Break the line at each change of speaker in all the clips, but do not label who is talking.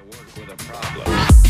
to work with a problem.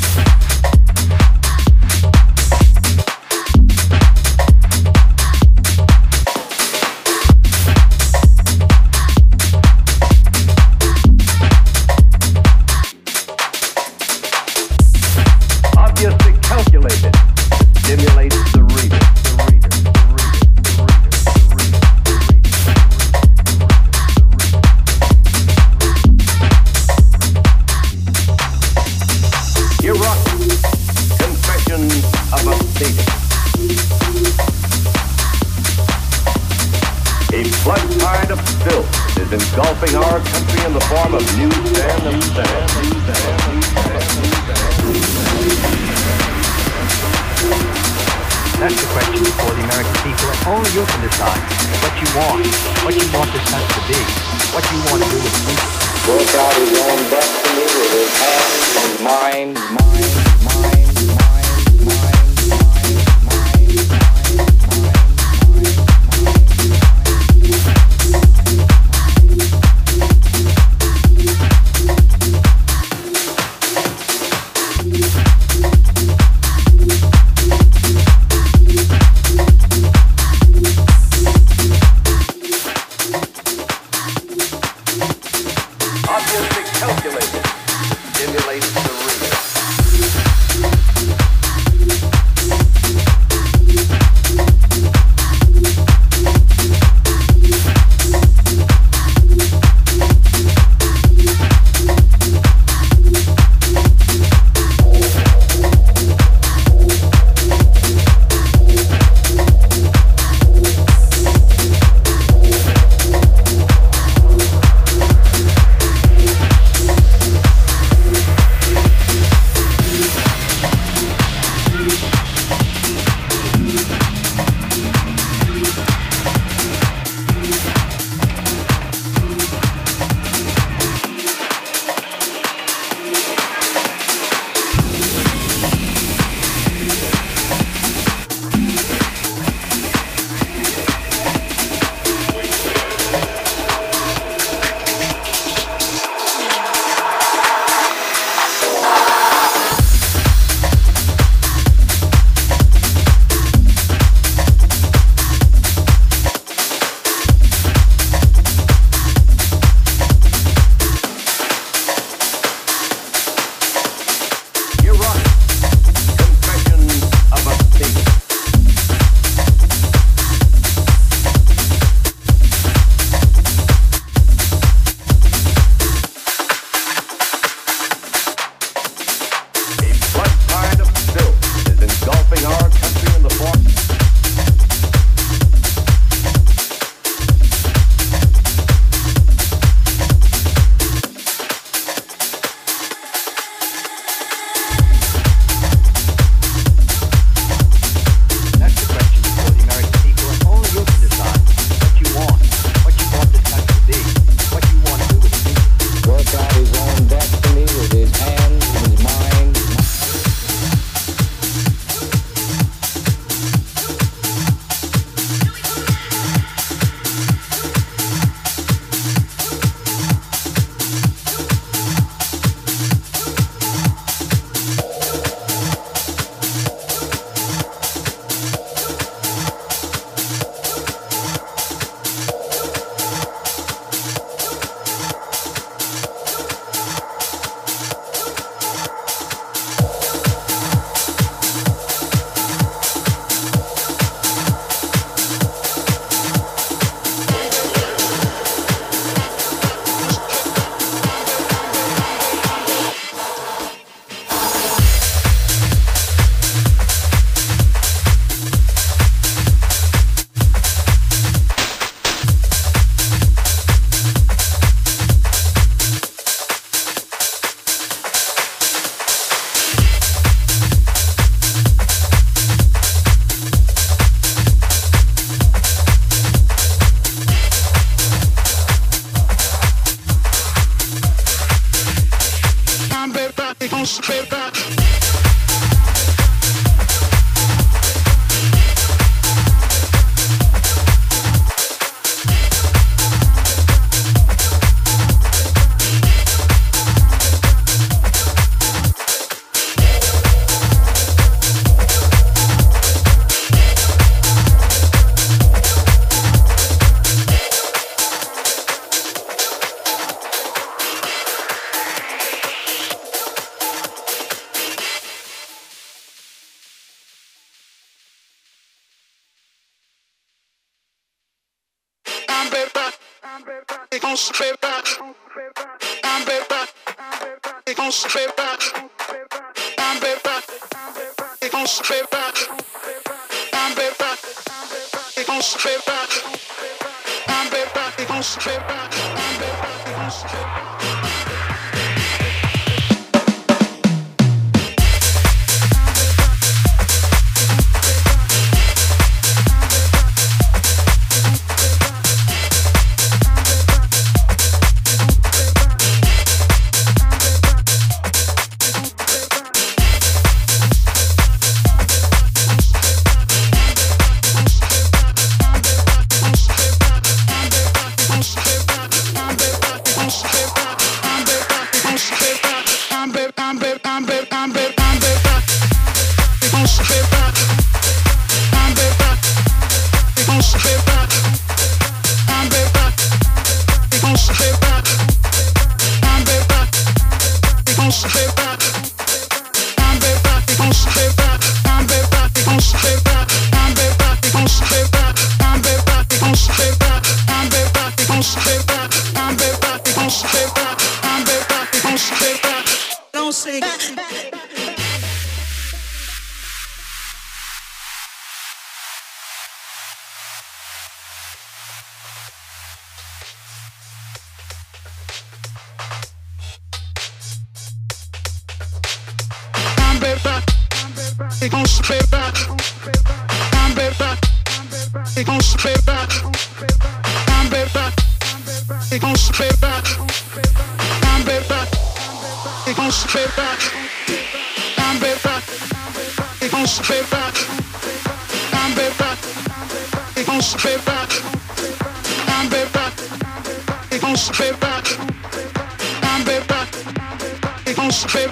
os pedaços.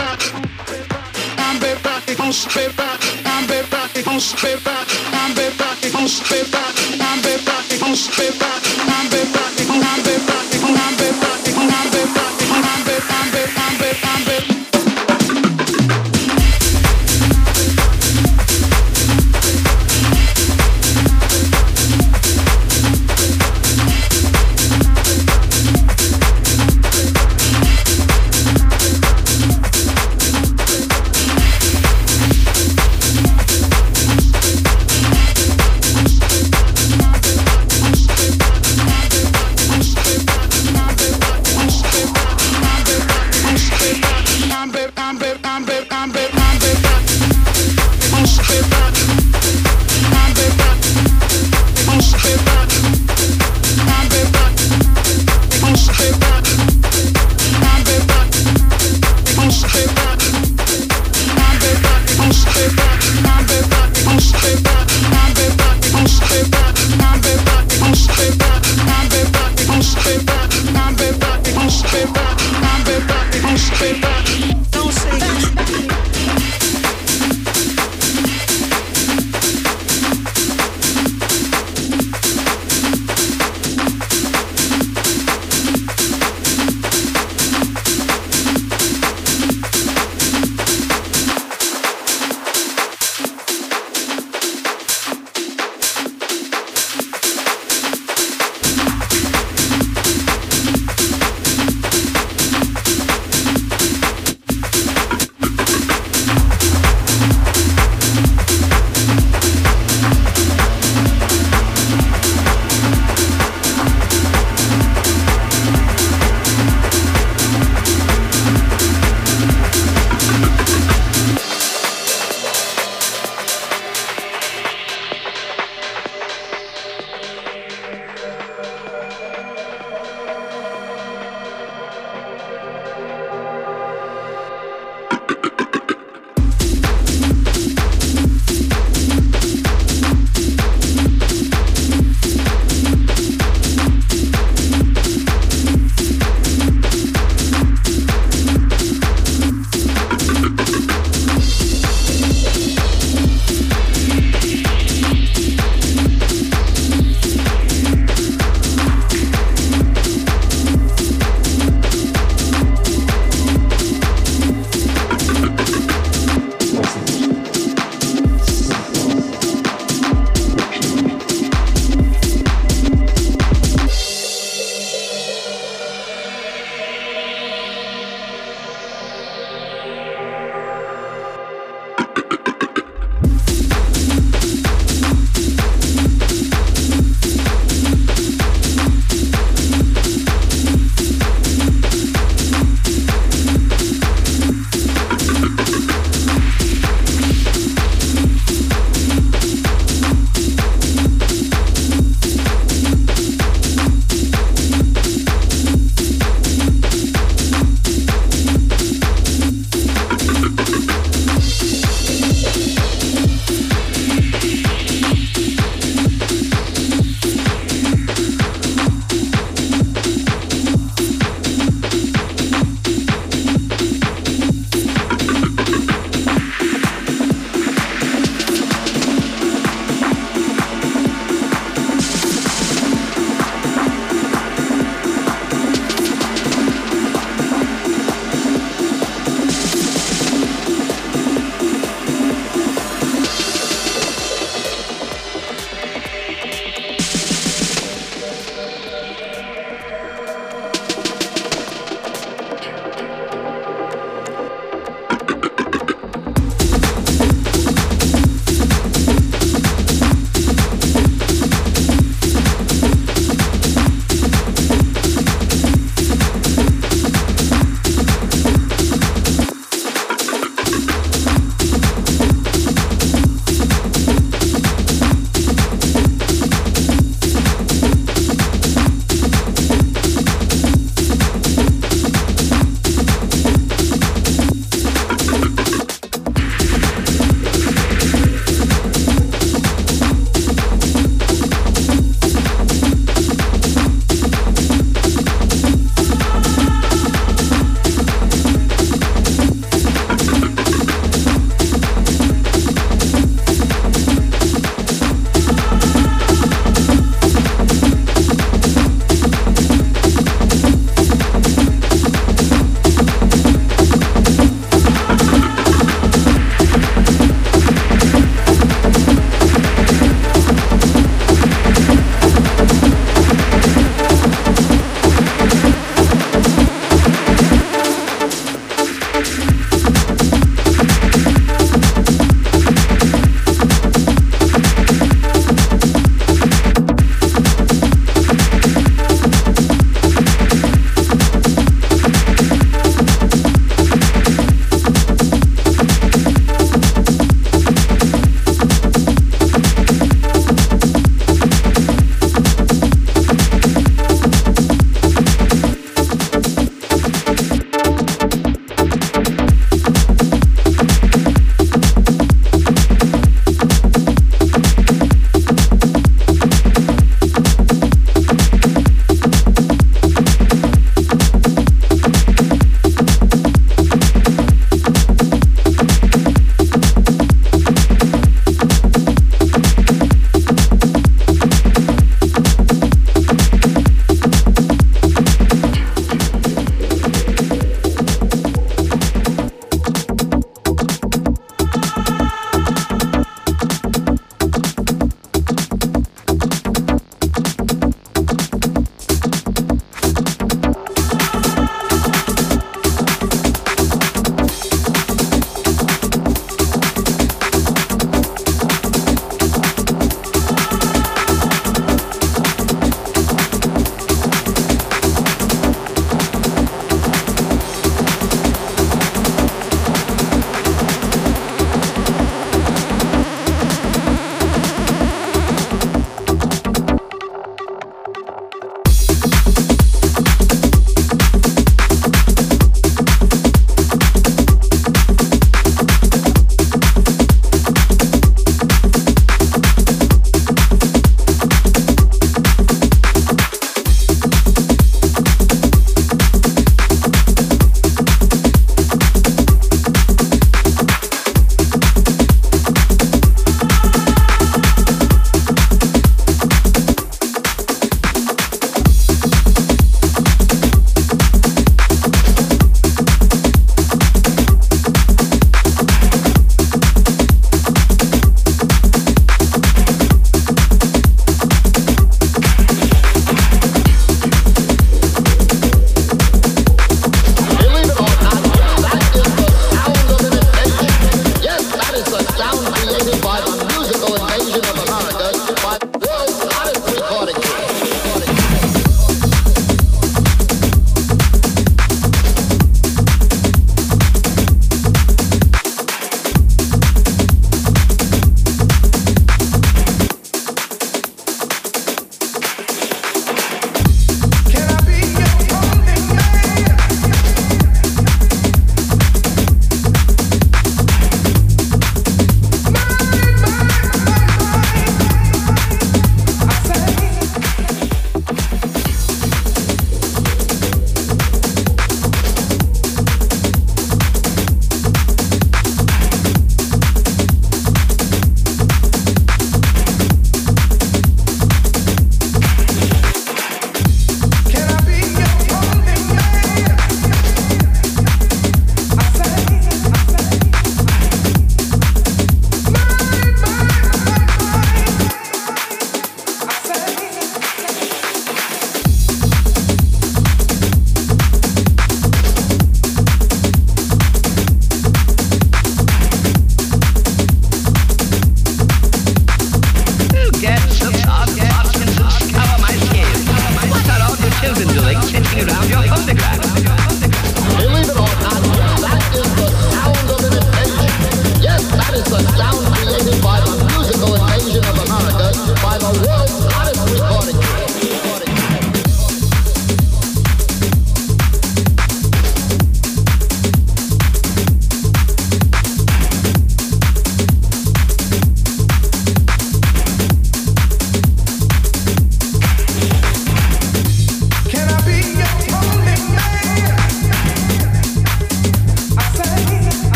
Back. I'm